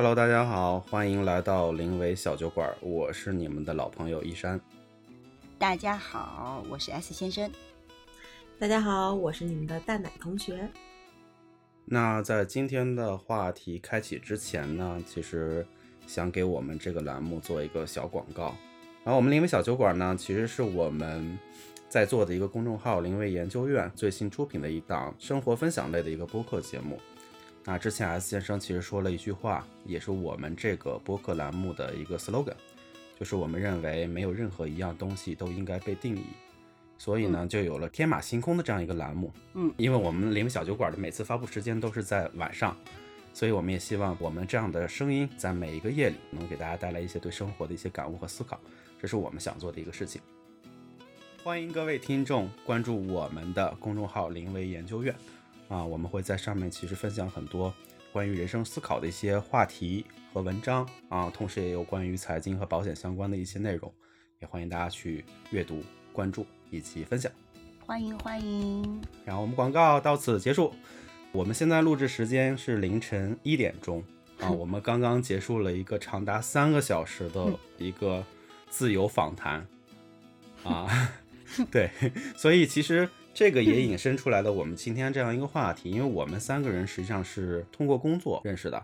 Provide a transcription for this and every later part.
Hello，大家好，欢迎来到临危小酒馆，我是你们的老朋友一山。大家好，我是 S 先生。大家好，我是你们的蛋奶同学。那在今天的话题开启之前呢，其实想给我们这个栏目做一个小广告。然后我们临危小酒馆呢，其实是我们在做的一个公众号“临危研究院”最新出品的一档生活分享类的一个播客节目。那之前 S 先生其实说了一句话，也是我们这个播客栏目的一个 slogan，就是我们认为没有任何一样东西都应该被定义，所以呢，就有了天马行空的这样一个栏目。嗯，因为我们临危小酒馆的每次发布时间都是在晚上，所以我们也希望我们这样的声音在每一个夜里能给大家带来一些对生活的一些感悟和思考，这是我们想做的一个事情。欢迎各位听众关注我们的公众号“临危研究院”。啊，我们会在上面其实分享很多关于人生思考的一些话题和文章啊，同时也有关于财经和保险相关的一些内容，也欢迎大家去阅读、关注以及分享。欢迎欢迎。然后我们广告到此结束。我们现在录制时间是凌晨一点钟啊，我们刚刚结束了一个长达三个小时的一个自由访谈啊，对，所以其实。这个也引申出来了我们今天这样一个话题，因为我们三个人实际上是通过工作认识的，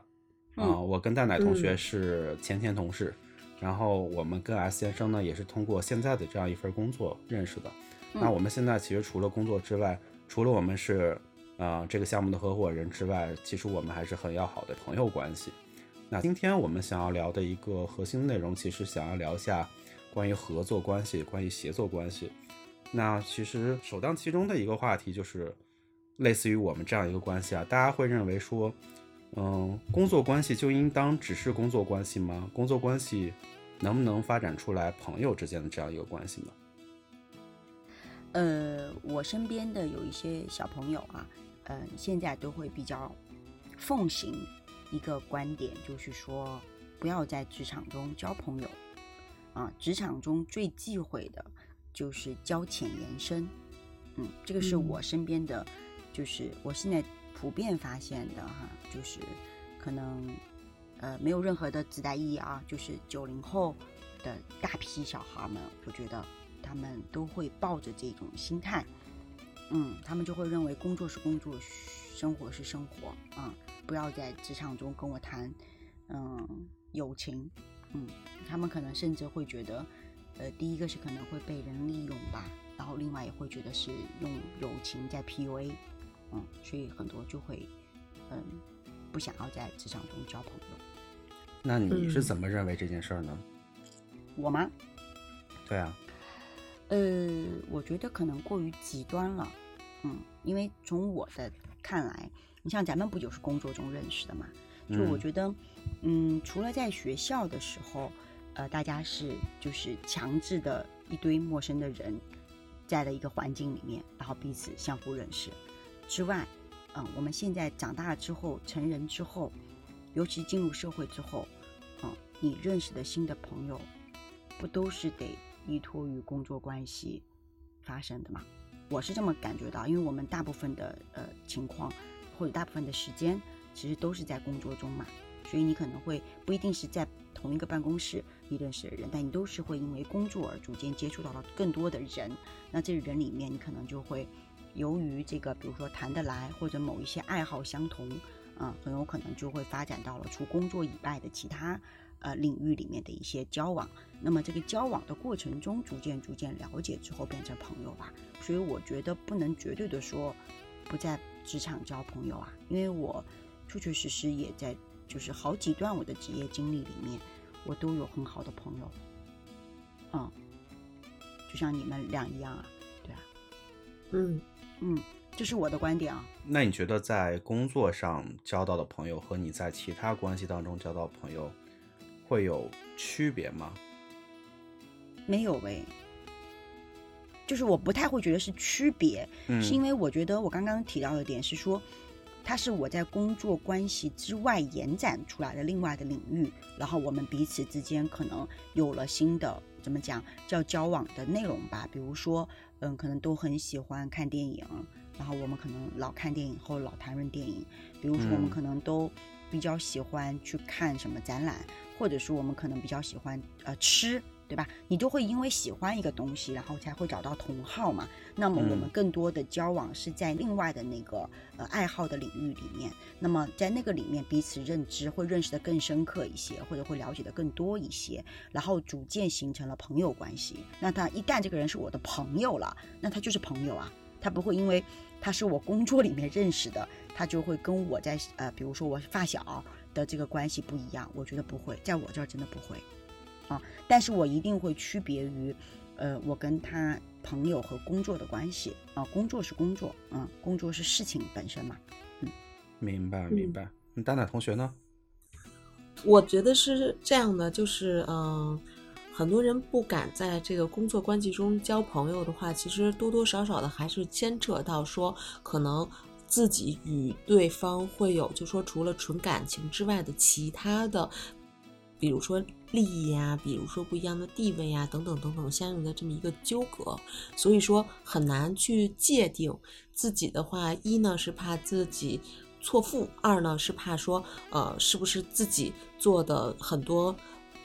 啊，我跟蛋奶同学是前前同事，然后我们跟 S 先生呢也是通过现在的这样一份工作认识的。那我们现在其实除了工作之外，除了我们是呃这个项目的合伙人之外，其实我们还是很要好的朋友关系。那今天我们想要聊的一个核心内容，其实想要聊一下关于合作关系，关于协作关系。那其实首当其冲的一个话题就是，类似于我们这样一个关系啊，大家会认为说，嗯，工作关系就应当只是工作关系吗？工作关系能不能发展出来朋友之间的这样一个关系呢？呃，我身边的有一些小朋友啊，嗯，现在都会比较奉行一个观点，就是说不要在职场中交朋友啊，职场中最忌讳的。就是交浅言深，嗯，这个是我身边的，就是我现在普遍发现的哈，就是可能呃没有任何的自带意义啊，就是九零后的大批小孩们，我觉得他们都会抱着这种心态，嗯，他们就会认为工作是工作，生活是生活。啊，不要在职场中跟我谈嗯友情，嗯，他们可能甚至会觉得。呃，第一个是可能会被人利用吧，然后另外也会觉得是用友情在 PUA，嗯，所以很多就会，嗯，不想要在职场中交朋友。那你是怎么认为这件事儿呢？我吗？对啊。呃，我觉得可能过于极端了，嗯，因为从我的看来，你像咱们不就是工作中认识的嘛？就我觉得，嗯，除了在学校的时候。呃，大家是就是强制的一堆陌生的人，在的一个环境里面，然后彼此相互认识之外，嗯，我们现在长大之后，成人之后，尤其进入社会之后，嗯，你认识的新的朋友，不都是得依托于工作关系发生的吗？我是这么感觉到，因为我们大部分的呃情况，或者大部分的时间，其实都是在工作中嘛，所以你可能会不一定是在同一个办公室。你认识的人，但你都是会因为工作而逐渐接触到了更多的人。那这人里面，你可能就会由于这个，比如说谈得来，或者某一些爱好相同，啊，很有可能就会发展到了除工作以外的其他呃领域里面的一些交往。那么这个交往的过程中，逐渐逐渐了解之后变成朋友吧。所以我觉得不能绝对的说不在职场交朋友啊，因为我确确实实也在就是好几段我的职业经历里面。我都有很好的朋友，嗯，就像你们俩一样啊，对啊，嗯嗯，这是我的观点啊。那你觉得在工作上交到的朋友和你在其他关系当中交到朋友会有区别吗？没有喂，就是我不太会觉得是区别，是因为我觉得我刚刚提到的点是说。它是我在工作关系之外延展出来的另外的领域，然后我们彼此之间可能有了新的怎么讲叫交往的内容吧，比如说，嗯，可能都很喜欢看电影，然后我们可能老看电影或老谈论电影，比如说我们可能都。比比较喜欢去看什么展览，或者说我们可能比较喜欢呃吃。对吧？你就会因为喜欢一个东西，然后才会找到同好嘛。那么我们更多的交往是在另外的那个呃爱好的领域里面。那么在那个里面彼此认知会认识的更深刻一些，或者会了解的更多一些，然后逐渐形成了朋友关系。那他一旦这个人是我的朋友了，那他就是朋友啊，他不会因为他是我工作里面认识的，他就会跟我在呃比如说我发小的这个关系不一样。我觉得不会，在我这儿真的不会。啊，但是我一定会区别于，呃，我跟他朋友和工作的关系啊，工作是工作，啊，工作是事情本身嘛，嗯，明白明白。那丹丹同学呢？我觉得是这样的，就是嗯，很多人不敢在这个工作关系中交朋友的话，其实多多少少的还是牵扯到说，可能自己与对方会有，就说除了纯感情之外的其他的。比如说利益呀，比如说不一样的地位呀，等等等等，相应的这么一个纠葛，所以说很难去界定自己的话。一呢是怕自己错付，二呢是怕说，呃，是不是自己做的很多，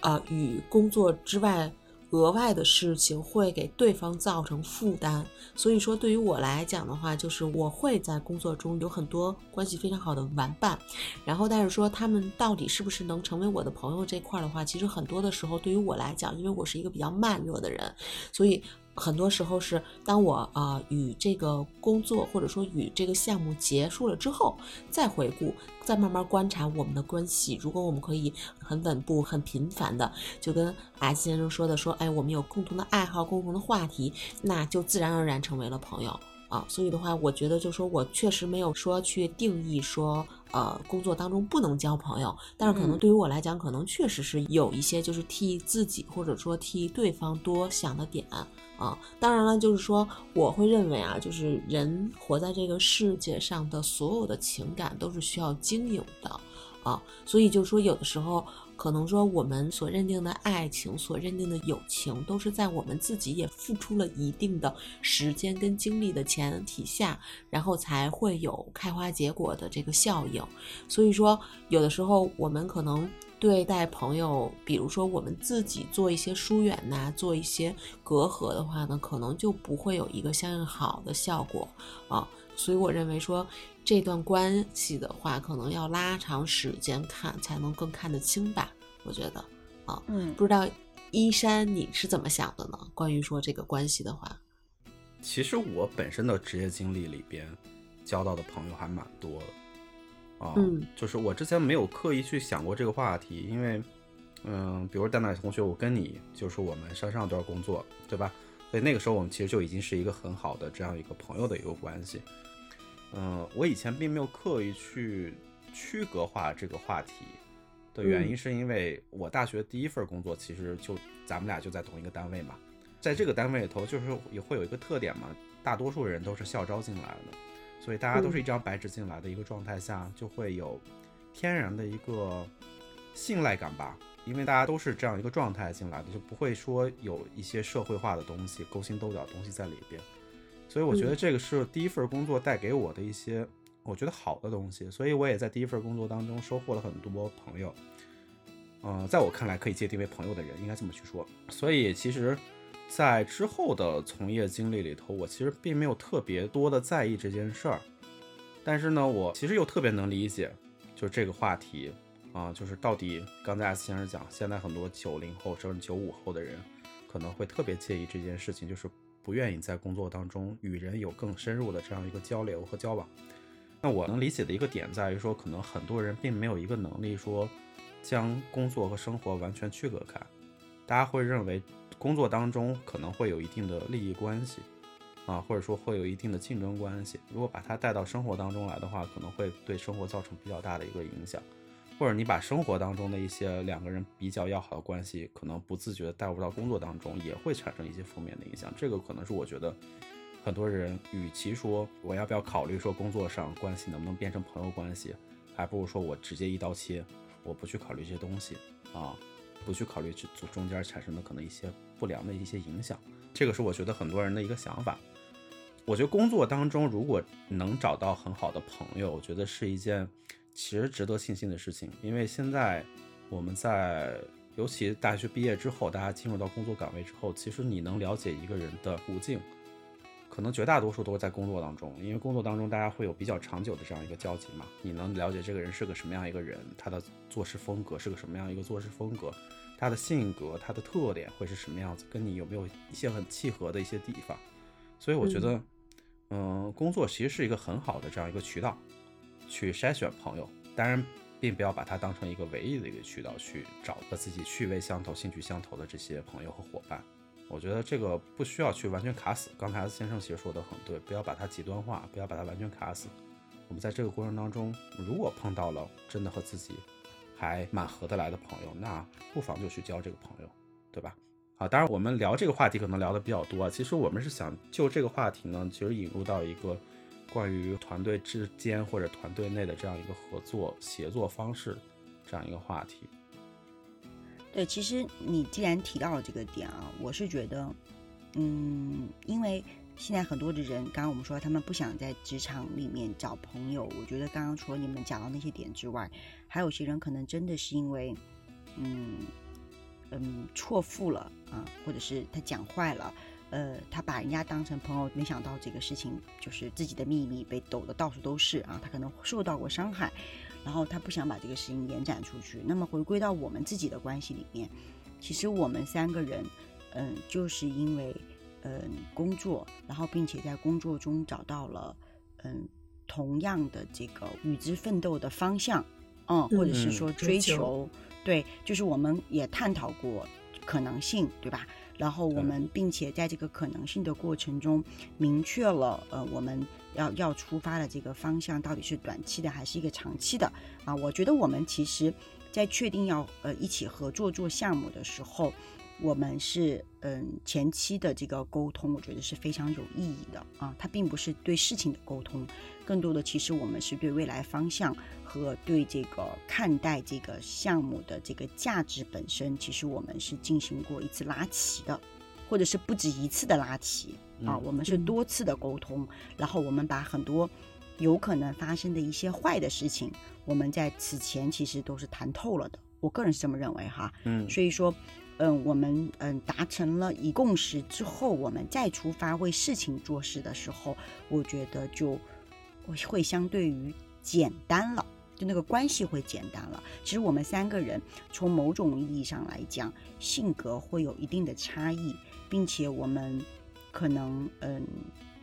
呃，与工作之外。额外的事情会给对方造成负担，所以说对于我来讲的话，就是我会在工作中有很多关系非常好的玩伴，然后但是说他们到底是不是能成为我的朋友这块的话，其实很多的时候对于我来讲，因为我是一个比较慢热的人，所以。很多时候是当我啊与这个工作或者说与这个项目结束了之后，再回顾，再慢慢观察我们的关系。如果我们可以很稳步、很频繁的，就跟 S 先生说的说，哎，我们有共同的爱好、共同的话题，那就自然而然成为了朋友啊。所以的话，我觉得就说我确实没有说去定义说。呃，工作当中不能交朋友，但是可能对于我来讲，可能确实是有一些就是替自己或者说替对方多想的点啊。当然了，就是说我会认为啊，就是人活在这个世界上的所有的情感都是需要经营的啊，所以就说有的时候。可能说我们所认定的爱情，所认定的友情，都是在我们自己也付出了一定的时间跟精力的前提下，然后才会有开花结果的这个效应。所以说，有的时候我们可能对待朋友，比如说我们自己做一些疏远呐，做一些隔阂的话呢，可能就不会有一个相应好的效果啊。所以我认为说。这段关系的话，可能要拉长时间看，才能更看得清吧。我觉得，啊，嗯，不知道依山你是怎么想的呢？关于说这个关系的话，其实我本身的职业经历里边，交到的朋友还蛮多的，啊，嗯，就是我之前没有刻意去想过这个话题，因为，嗯，比如蛋蛋同学，我跟你就是我们上上段工作，对吧？所以那个时候我们其实就已经是一个很好的这样一个朋友的一个关系。嗯，我以前并没有刻意去区隔化这个话题的原因，是因为我大学第一份工作其实就咱们俩就在同一个单位嘛，在这个单位里头，就是也会有一个特点嘛，大多数人都是校招进来的，所以大家都是一张白纸进来的一个状态下，就会有天然的一个信赖感吧，因为大家都是这样一个状态进来的，就不会说有一些社会化的东西、勾心斗角的东西在里边。所以我觉得这个是第一份工作带给我的一些我觉得好的东西，所以我也在第一份工作当中收获了很多朋友。嗯，在我看来可以界定为朋友的人，应该这么去说。所以其实，在之后的从业经历里头，我其实并没有特别多的在意这件事儿。但是呢，我其实又特别能理解，就是这个话题啊，就是到底刚才 S 先生讲，现在很多九零后甚至九五后的人可能会特别介意这件事情，就是。不愿意在工作当中与人有更深入的这样一个交流和交往，那我能理解的一个点在于说，可能很多人并没有一个能力说将工作和生活完全区隔开。大家会认为工作当中可能会有一定的利益关系啊，或者说会有一定的竞争关系。如果把它带到生活当中来的话，可能会对生活造成比较大的一个影响。或者你把生活当中的一些两个人比较要好的关系，可能不自觉的带入到工作当中，也会产生一些负面的影响。这个可能是我觉得很多人，与其说我要不要考虑说工作上关系能不能变成朋友关系，还不如说我直接一刀切，我不去考虑这些东西啊，不去考虑这中间产生的可能一些不良的一些影响。这个是我觉得很多人的一个想法。我觉得工作当中如果能找到很好的朋友，我觉得是一件。其实值得庆幸的事情，因为现在我们在尤其大学毕业之后，大家进入到工作岗位之后，其实你能了解一个人的途径，可能绝大多数都是在工作当中，因为工作当中大家会有比较长久的这样一个交集嘛，你能了解这个人是个什么样一个人，他的做事风格是个什么样一个做事风格，他的性格、他的特点会是什么样子，跟你有没有一些很契合的一些地方，所以我觉得，嗯，工作其实是一个很好的这样一个渠道，去筛选朋友，当然。并不要把它当成一个唯一的一个渠道去找和自己趣味相投、兴趣相投的这些朋友和伙伴。我觉得这个不需要去完全卡死。刚才先生其实说的很对，不要把它极端化，不要把它完全卡死。我们在这个过程当中，如果碰到了真的和自己还蛮合得来的朋友，那不妨就去交这个朋友，对吧？啊，当然我们聊这个话题可能聊的比较多啊。其实我们是想就这个话题呢，其实引入到一个。关于团队之间或者团队内的这样一个合作协作方式，这样一个话题。对，其实你既然提到了这个点啊，我是觉得，嗯，因为现在很多的人，刚刚我们说他们不想在职场里面找朋友，我觉得刚刚除了你们讲到那些点之外，还有些人可能真的是因为，嗯嗯错付了啊，或者是他讲坏了。呃，他把人家当成朋友，没想到这个事情就是自己的秘密被抖得到处都是啊，他可能受到过伤害，然后他不想把这个事情延展出去。那么回归到我们自己的关系里面，其实我们三个人，嗯，就是因为嗯工作，然后并且在工作中找到了嗯同样的这个与之奋斗的方向，嗯，或者是说追求，对，就是我们也探讨过可能性，对吧？然后我们，并且在这个可能性的过程中，明确了呃我们要要出发的这个方向到底是短期的还是一个长期的啊？我觉得我们其实，在确定要呃一起合作做项目的时候，我们是嗯前期的这个沟通，我觉得是非常有意义的啊。它并不是对事情的沟通，更多的其实我们是对未来方向。和对这个看待这个项目的这个价值本身，其实我们是进行过一次拉齐的，或者是不止一次的拉齐啊。我们是多次的沟通，然后我们把很多有可能发生的一些坏的事情，我们在此前其实都是谈透了的。我个人是这么认为哈。嗯。所以说，嗯，我们嗯达成了一共识之后，我们再出发为事情做事的时候，我觉得就会相对于简单了。就那个关系会简单了。其实我们三个人从某种意义上来讲，性格会有一定的差异，并且我们可能嗯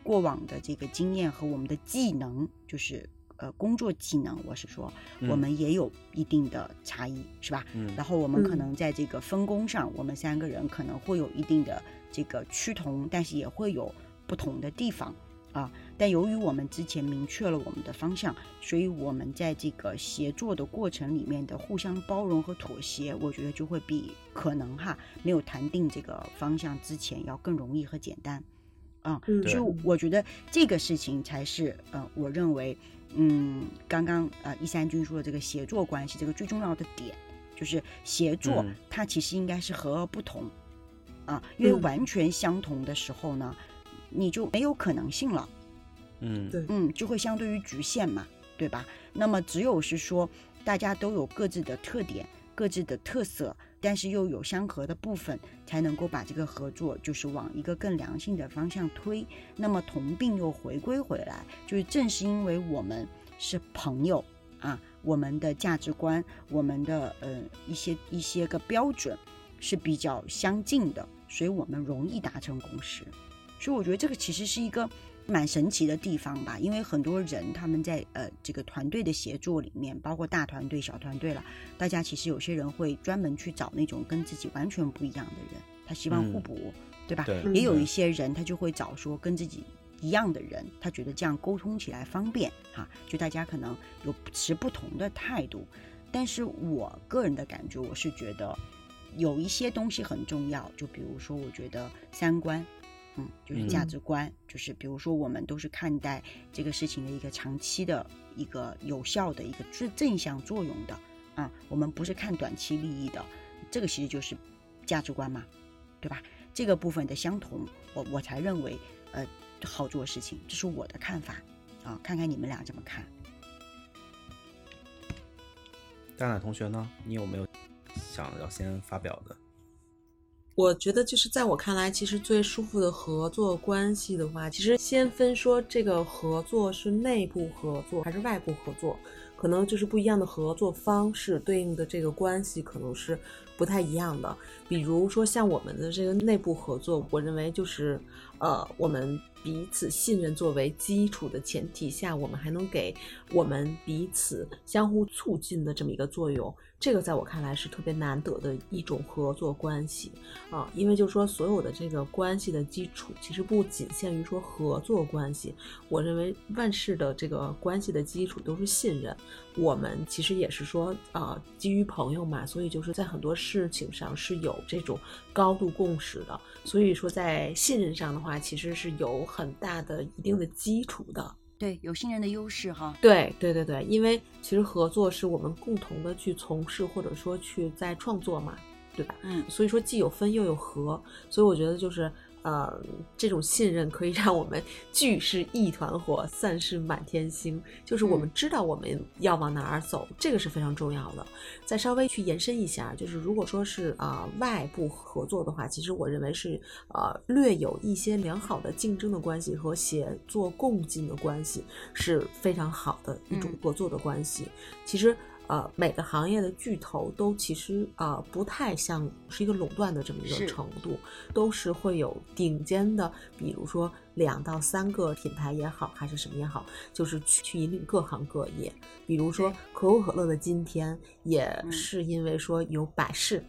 过往的这个经验和我们的技能，就是呃工作技能，我是说我们也有一定的差异，是吧？嗯。然后我们可能在这个分工上，我们三个人可能会有一定的这个趋同，但是也会有不同的地方。啊，但由于我们之前明确了我们的方向，所以我们在这个协作的过程里面的互相包容和妥协，我觉得就会比可能哈没有谈定这个方向之前要更容易和简单。啊，就我觉得这个事情才是呃，我认为嗯，刚刚呃一三军说的这个协作关系这个最重要的点，就是协作它其实应该是和而不同啊，因为完全相同的时候呢。你就没有可能性了，嗯，对，嗯，就会相对于局限嘛，对吧？那么只有是说，大家都有各自的特点、各自的特色，但是又有相合的部分，才能够把这个合作就是往一个更良性的方向推。那么同病又回归回来，就是正是因为我们是朋友啊，我们的价值观、我们的呃一些一些个标准是比较相近的，所以我们容易达成共识。所以我觉得这个其实是一个蛮神奇的地方吧，因为很多人他们在呃这个团队的协作里面，包括大团队、小团队了，大家其实有些人会专门去找那种跟自己完全不一样的人，他希望互补，对吧？也有一些人他就会找说跟自己一样的人，他觉得这样沟通起来方便哈，就大家可能有持不同的态度，但是我个人的感觉，我是觉得有一些东西很重要，就比如说我觉得三观。嗯，就是价值观，就是比如说，我们都是看待这个事情的一个长期的一个有效的一个正正向作用的啊，我们不是看短期利益的，这个其实就是价值观嘛，对吧？这个部分的相同，我我才认为呃好做事情，这是我的看法啊，看看你们俩怎么看。蛋蛋同学呢，你有没有想要先发表的？我觉得就是在我看来，其实最舒服的合作关系的话，其实先分说这个合作是内部合作还是外部合作，可能就是不一样的合作方式对应的这个关系可能是不太一样的。比如说像我们的这个内部合作，我认为就是呃我们。彼此信任作为基础的前提下，我们还能给我们彼此相互促进的这么一个作用。这个在我看来是特别难得的一种合作关系啊，因为就是说所有的这个关系的基础其实不仅限于说合作关系，我认为万事的这个关系的基础都是信任。我们其实也是说啊，基于朋友嘛，所以就是在很多事情上是有这种高度共识的。所以说在信任上的话话，其实是有很大的一定的基础的。对，有信任的优势哈。对，对，对，对，因为其实合作是我们共同的去从事，或者说去在创作嘛，对吧？嗯，所以说既有分又有合，所以我觉得就是。呃，这种信任可以让我们聚是一团火，散是满天星。就是我们知道我们要往哪儿走，这个是非常重要的。再稍微去延伸一下，就是如果说是啊外部合作的话，其实我认为是呃略有一些良好的竞争的关系和协作共进的关系是非常好的一种合作的关系。其实。呃，每个行业的巨头都其实啊不太像是一个垄断的这么一个程度，都是会有顶尖的，比如说两到三个品牌也好，还是什么也好，就是去去引领各行各业。比如说可口可乐的今天，也是因为说有百事，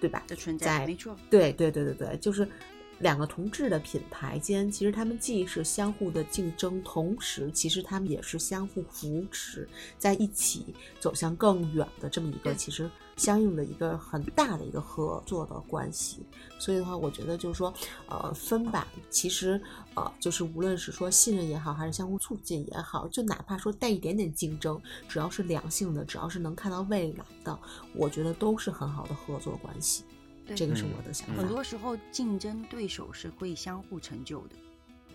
对吧？的存在，没错。对对对对对，就是。两个同质的品牌间，其实他们既是相互的竞争，同时其实他们也是相互扶持，在一起走向更远的这么一个其实相应的一个很大的一个合作的关系。所以的话，我觉得就是说，呃，分吧，其实呃，就是无论是说信任也好，还是相互促进也好，就哪怕说带一点点竞争，只要是良性的，只要是能看到未来的，我觉得都是很好的合作关系。这个是我的想法。很多时候，竞争对手是会相互成就的。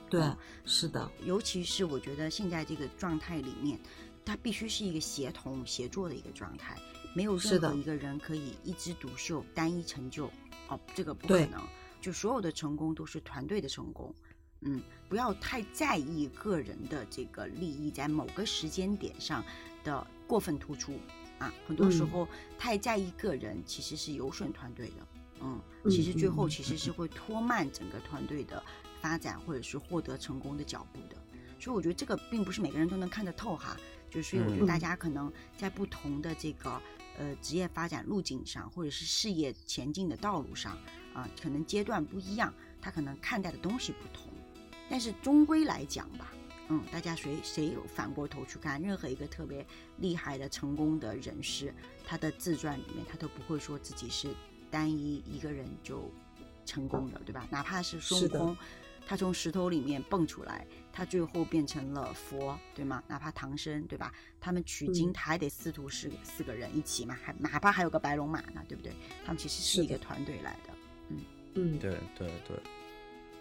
对，是的。尤其是我觉得现在这个状态里面，它必须是一个协同协作的一个状态，没有任何一个人可以一枝独秀、单一成就。哦，这个不可能。就所有的成功都是团队的成功。嗯，不要太在意个人的这个利益在某个时间点上的过分突出啊。很多时候太在意个人，其实是有损团队的。嗯，其实最后其实是会拖慢整个团队的发展，或者是获得成功的脚步的。所以我觉得这个并不是每个人都能看得透哈。就是所以我觉得大家可能在不同的这个呃职业发展路径上，或者是事业前进的道路上啊，可能阶段不一样，他可能看待的东西不同。但是终归来讲吧，嗯，大家谁谁有反过头去看任何一个特别厉害的成功的人士，他的自传里面他都不会说自己是。单一一个人就成功了，对吧？哪怕是孙悟空，他从石头里面蹦出来，他最后变成了佛，对吗？哪怕唐僧，对吧？他们取经，他还得师徒四四个人一起嘛，还哪怕还有个白龙马呢，对不对？他们其实是一个团队来的。嗯嗯，对对对，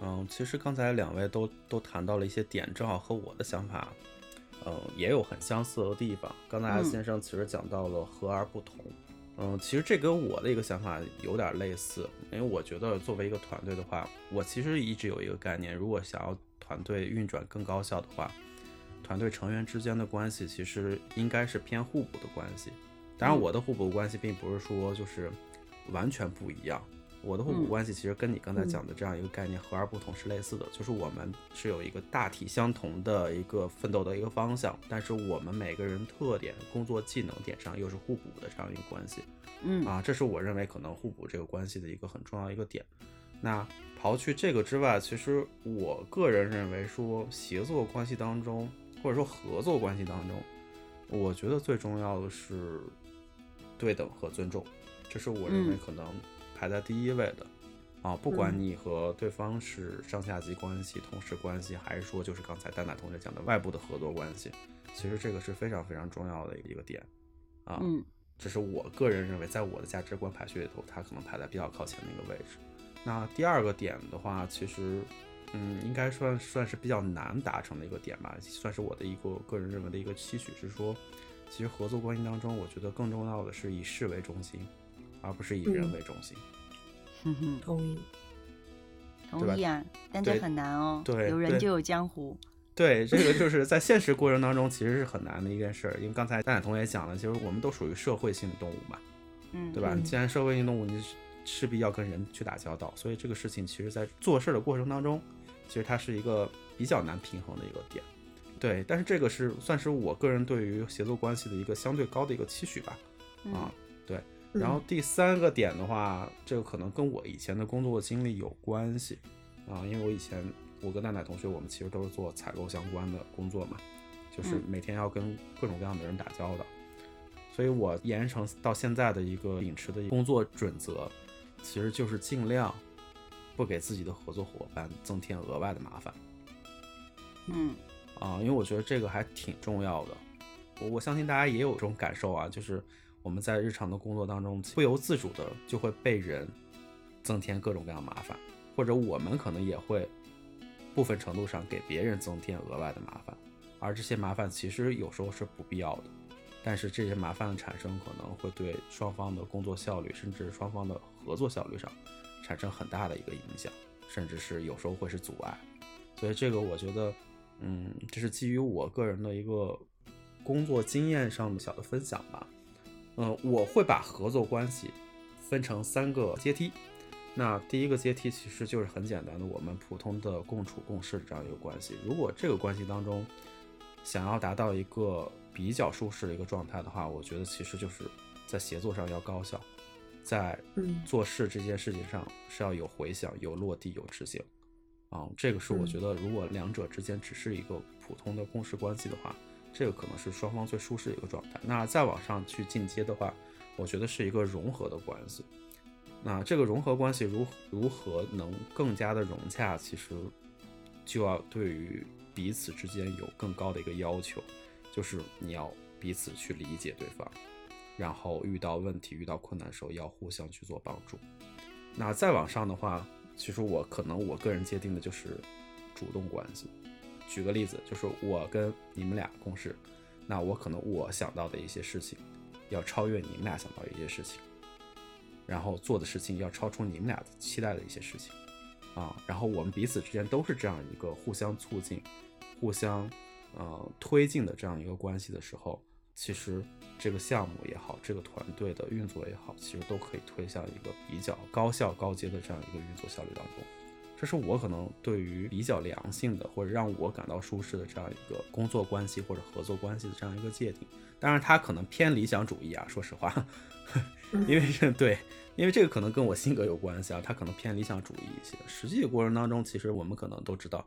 嗯，其实刚才两位都都谈到了一些点，正好和我的想法，嗯，也有很相似的地方。刚才先生其实讲到了和而不同。嗯，其实这跟我的一个想法有点类似，因为我觉得作为一个团队的话，我其实一直有一个概念，如果想要团队运转更高效的话，团队成员之间的关系其实应该是偏互补的关系。当然，我的互补关系并不是说就是完全不一样。我的互补关系其实跟你刚才讲的这样一个概念和而不同是类似的，就是我们是有一个大体相同的一个奋斗的一个方向，但是我们每个人特点、工作技能点上又是互补的这样一个关系。嗯啊，这是我认为可能互补这个关系的一个很重要一个点。那刨去这个之外，其实我个人认为说协作关系当中，或者说合作关系当中，我觉得最重要的是对等和尊重，这是我认为可能。排在第一位的，啊，不管你和对方是上下级关系、同事关系，还是说就是刚才蛋蛋同学讲的外部的合作关系，其实这个是非常非常重要的一个点，啊，嗯，这是我个人认为，在我的价值观排序里头，它可能排在比较靠前的一个位置。那第二个点的话，其实，嗯，应该算算是比较难达成的一个点吧，算是我的一个个人认为的一个期许是说，其实合作关系当中，我觉得更重要的是以事为中心，而不是以人为中心。哼哼，同意。同意啊，但这很难哦。对对有人就有江湖。对，这个就是在现实过程当中其实是很难的一件事儿，因为刚才蛋蛋同学也讲了，其实我们都属于社会性的动物嘛，嗯，对吧？嗯既然社会性动物，你势必要跟人去打交道，所以这个事情其实在做事儿的过程当中，其实它是一个比较难平衡的一个点。对，但是这个是算是我个人对于协作关系的一个相对高的一个期许吧。啊，对。然后第三个点的话，这个可能跟我以前的工作经历有关系。啊，因为我以前我跟蛋蛋同学，我们其实都是做采购相关的工作嘛，就是嗯。每天要跟各种各样的人打交道，所以我延伸到现在的一个秉持的工作准则，其实就是尽量不给自己的合作伙伴增添额外的麻烦。嗯。啊，因为我觉得这个还挺重要的。我我相信大家也有这种感受啊，就是我们在日常的工作当中，不由自主的就会被人增添各种各样麻烦，或者我们可能也会部分程度上给别人增添额外的麻烦，而这些麻烦其实有时候是不必要的，但是这些麻烦的产生可能会对双方的工作效率，甚至双方的合作效率上产生很大的一个影响，甚至是有时候会是阻碍。所以这个我觉得，嗯，这是基于我个人的一个工作经验上的小的分享吧。嗯，我会把合作关系分成三个阶梯。那第一个阶梯其实就是很简单的，我们普通的共处共事这样一个关系。如果这个关系当中想要达到一个比较舒适的一个状态的话，我觉得其实就是在协作上要高效，在嗯做事这件事情上是要有回响、有落地、有执行。啊，这个是我嗯觉得，如果两者之间只是一个普通的共事关系的话，这个可能是双方最舒适的一个状态。那再往上去进阶的话，我觉得是一个融合的关系。那这个融合关系如如何能更加的融洽，其实就要对于彼此之间有更高的一个要求，就是你要彼此去理解对方，然后遇到问题、遇到困难的时候要互相去做帮助。那再往上的话，其实我可能我个人界定的就是主动关系。举个例子，就是我跟你们俩共事，那我可能我想到的一些事情，要超越你们俩想到一些事情，然后做的事情要超出你们俩的期待的一些事情，啊，然后我们彼此之间都是这样一个互相促进、互相呃推进的这样一个关系的时候，其实这个项目也好，这个团队的运作也好，其实都可以推向一个比较高效、高阶的这样一个运作效率当中。这是我可能对于比较良性的，或者让我感到舒适的这样一个工作关系或者合作关系的这样一个界定。当然，它可能偏理想主义啊，说实话，因为这对，因为这个可能跟我性格有关系啊，它可能偏理想主义一些。实际过程当中，其实我们可能都知道，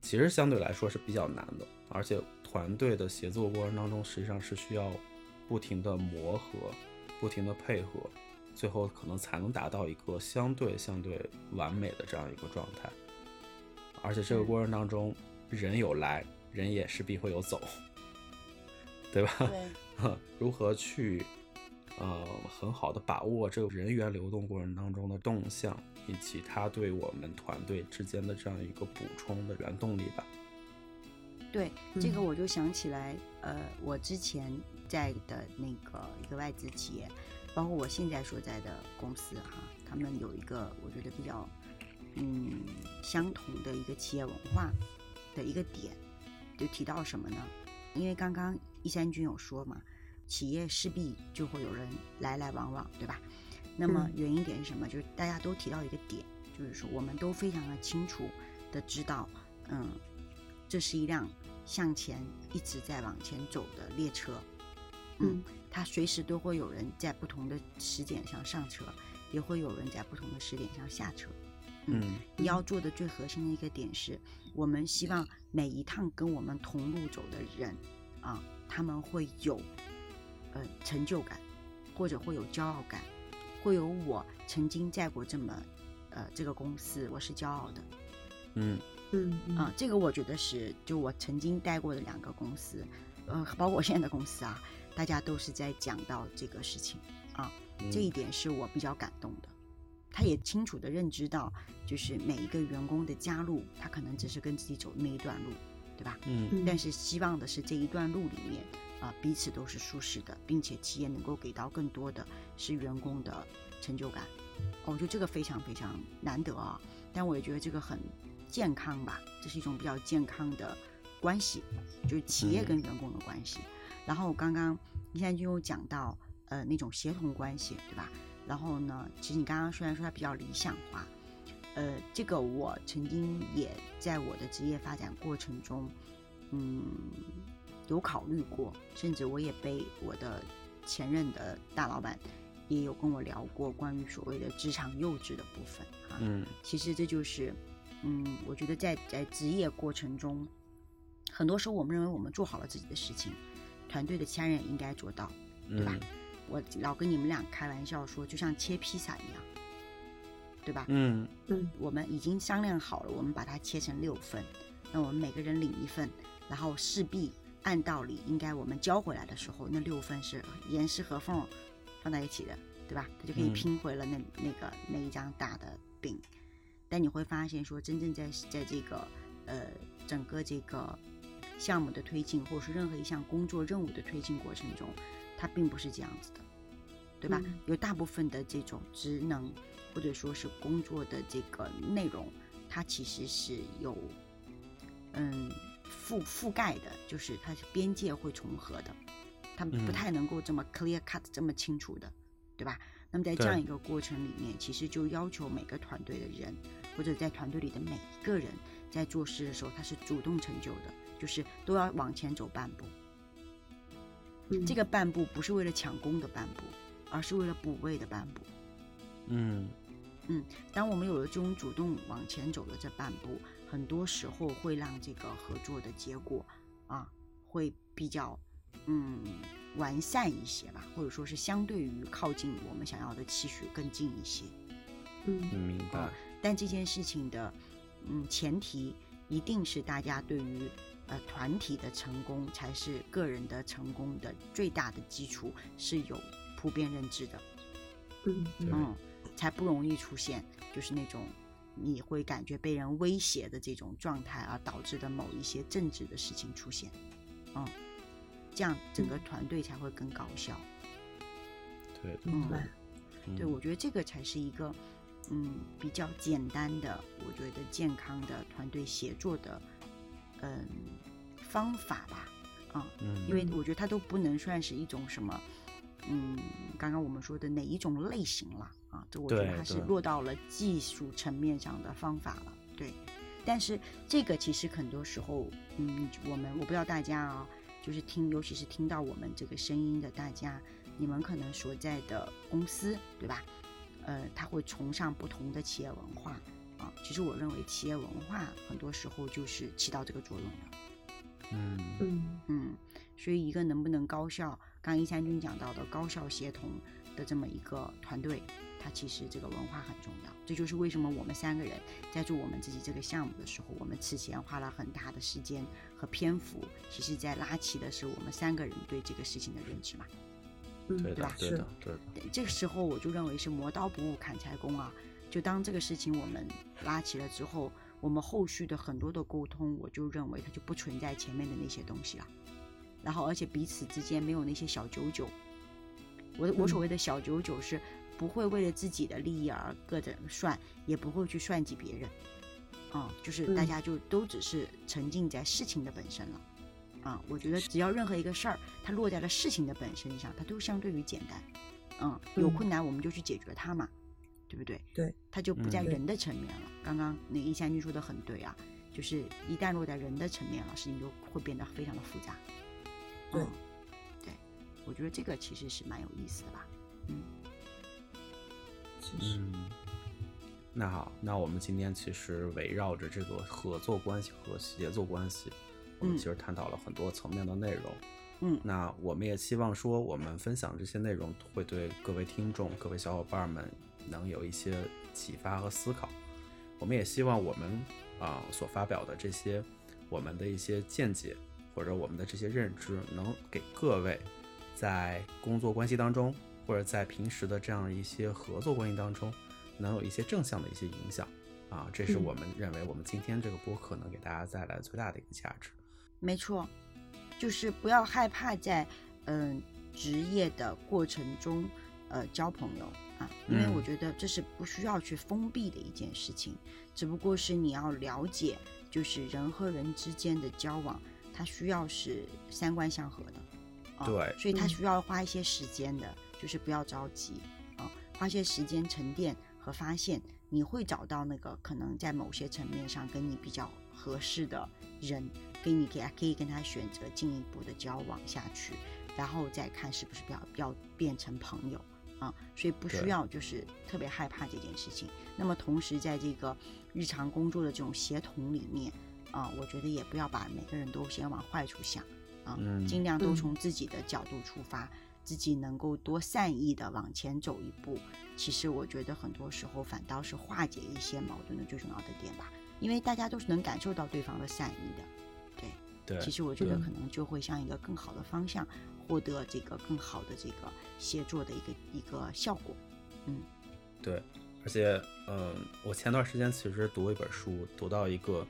其实相对来说是比较难的，而且团队的协作过程当中，实际上是需要不停的磨合，不停的配合，最后可能才能达到一个相对相对完美的这样一个状态。而且这个过程当中，人有来，人也势必会有走，对吧？对，如何去呃很好的把握这个人员流动过程当中的动向，以及它对我们团队之间的这样一个补充的原动力吧。对，这个嗯我就想起来，呃，我之前在的那个一个外资企业，包括我现在所在的公司哈，他们有一个我觉得比较嗯相同的一个企业文化的一个点，就提到什么呢？因为刚刚一山君有说嘛，企业势必就会有人来来往往，对吧？那么嗯原因点是什么？就是大家都提到一个点，就是说我们都非常的清楚的知道，嗯，这是一辆向前一直在往前走的列车，嗯，它随时都会有人在不同的时点上上车，也会有人在不同的时点上下车。嗯你要做的最核心的一个点是，我们希望每一趟跟我们同路走的人，啊，他们会有呃成就感，或者会有骄傲感，会有我曾经在过这么呃这个公司，我是骄傲的。嗯嗯嗯啊，这个我觉得是就我曾经待过的两个公司，呃，包括我现在的公司啊，大家都是在讲到这个事情啊，这一嗯点是我比较感动的。他也清楚的认知到，就是每一个员工的加入，他可能只是跟自己走那一段路，对吧？嗯嗯但是希望的是这一段路里面，啊、彼此都是舒适的，并且企业能够给到更多的是员工的成就感。哦我觉得这个非常非常难得啊，但我也觉得这个很健康吧，这是一种比较健康的关系，就是企业跟员工的关系。然后刚刚一山君有讲到，呃，那种协同关系，对吧？然后呢，其实你刚刚虽然说它比较理想化，呃，这个我曾经也在我的职业发展过程中，嗯，有考虑过，甚至我也被我的前任的大老板也有跟我聊过关于所谓的职场幼稚的部分啊。嗯其实这就是，嗯，我觉得在在职业过程中，很多时候我们认为我们做好了自己的事情，团队的其他人也应该做到。对吧嗯我老跟你们俩开玩笑说，就像切披萨一样，对吧？嗯嗯我们已经商量好了，我们把它切成六份，那我们每个人领一份，然后势必按道理应该我们交回来的时候，那六份是严丝合缝放在一起的，对吧？它就可以嗯拼回了那、那个那一张大的饼。但你会发现说，真正在在这个呃整个这个项目的推进，或者是任何一项工作任务的推进过程中，它并不是这样子的，对吧？嗯有大部分的这种职能或者说是工作的这个内容，它其实是有嗯覆覆盖的，就是它是边界会重合的，它不嗯太能够这么 clear cut 这么清楚的，对吧？那么在这样一个过程里面，其实就要求每个团队的人，或者在团队里的每一个人，在做事的时候，他是主动成就的，就是都要往前走半步。嗯这个半步不是为了抢功的半步，而是为了补位的半步。嗯嗯当我们有了这种主动往前走的这半步，很多时候会让这个合作的结果啊，会比较嗯完善一些吧，或者说是相对于靠近我们想要的期许更近一些。嗯嗯，明白。但这件事情的嗯前提一定是大家对于呃团体的成功才是个人的成功的最大的基础是有普遍认知的。嗯嗯，才不容易出现就是那种你会感觉被人威胁的这种状态，而导致的某一些政治的事情出现。嗯，这样整个团队才会更高效。对对嗯对，我觉得这个才是一个嗯比较简单的，我觉得健康的团队协作的嗯方法吧。啊、嗯因为我觉得它都不能算是一种什么，嗯，刚刚我们说的哪一种类型了啊？这我觉得它是落到了技术层面上的方法了。对，但是这个其实很多时候，嗯，我们我不知道大家啊，就是听，尤其是听到我们这个声音的大家，你们可能所在的公司，对吧？呃，他会崇尚不同的企业文化啊。其实我认为企业文化很多时候就是起到这个作用的。嗯嗯嗯，所以一个能不能高效，刚刚一三军讲到的高效协同的这么一个团队，它其实这个文化很重要。这就是为什么我们三个人在做我们自己这个项目的时候，我们此前花了很大的时间和篇幅，其实在拉齐的是我们三个人对这个事情的认知嘛。嗯，对吧是对的对的，这个时候我就认为是磨刀不误砍柴工啊。就当这个事情我们拉起了之后，我们后续的很多的沟通，我就认为它就不存在前面的那些东西了。然后，而且彼此之间没有那些小九九。我我所谓的小九九是不会为了自己的利益而各种算，也不会去算计别人。啊、就是大嗯家就都只是沉浸在事情的本身了。啊，我觉得只要任何一个事儿，它落在了事情的本身上，它都相对于简单。嗯，有嗯困难我们就去解决它嘛，对不对？对，它就不在人的层面了。刚刚那个一山君说的很对啊，就是一旦落在人的层面了，事情就会变得非常的复杂。对嗯对，我觉得这个其实是蛮有意思的吧。嗯其实嗯。那好，那我们今天其实围绕着这个合作关系和协作关系，我们嗯其实探讨了很多层面的内容。嗯那我们也希望说，我们分享这些内容会对各位听众、各位小伙伴们能有一些启发和思考。我们也希望我们啊、所发表的这些我们的一些见解或者我们的这些认知，能给各位在工作关系当中，或者在平时的这样一些合作关系当中，能有一些正向的一些影响啊。这是嗯我们认为我们今天这个播客能给大家带来最大的一个价值。没错，就是不要害怕在嗯、职业的过程中呃交朋友啊，因为嗯我觉得这是不需要去封闭的一件事情，只不过是你要了解，就是人和人之间的交往，它需要是三观相合的。啊对所以它嗯需要花一些时间的，就是不要着急啊，花些时间沉淀和发现，你会找到那个可能在某些层面上跟你比较合适的人，给你给他可以跟他选择进一步的交往下去，然后再看是不是要要变成朋友啊，所以不需要就是特别害怕这件事情。那么同时在这个日常工作的这种协同里面啊，我觉得也不要把每个人都先往坏处想啊，嗯尽量都嗯从自己的角度出发，自己能够多善意的往前走一步。其实我觉得很多时候反倒是化解一些矛盾的最重要的点吧，因为大家都是能感受到对方的善意的。对，对，其实我觉得可能就会向一个更好的方向获得这个更好的这个协作的一个一个效果。嗯对，而且，嗯，我前段时间其实读一本书，读到一个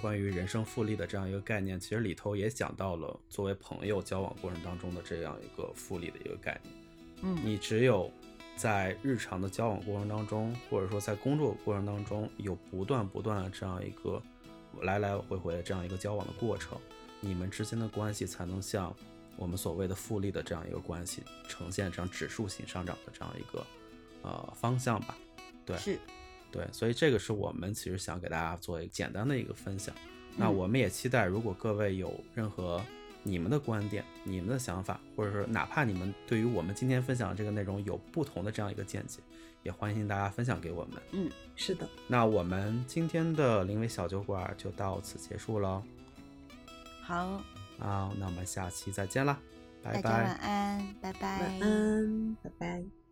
关于人生复利的这样一个概念，其实里头也讲到了作为朋友交往过程当中的这样一个复利的一个概念。嗯你只有在日常的交往过程当中，或者说在工作过程当中，有不断不断的这样一个来来回回的这样一个交往的过程，你们之间的关系才能像我们所谓的复利的这样一个关系，呈现这样指数型上涨的这样一个呃方向吧。对是对，所以这个是我们其实想给大家做一个简单的一个分享。那嗯我们也期待，如果各位有任何你们的观点、你们的想法，或者是哪怕你们对于我们今天分享的这个内容有不同的这样一个见解，也欢迎大家分享给我们。嗯，是的，那我们今天的临危小酒馆就到此结束了好，啊，那我们下期再见啦，拜大家晚。安，拜拜，晚安，拜拜。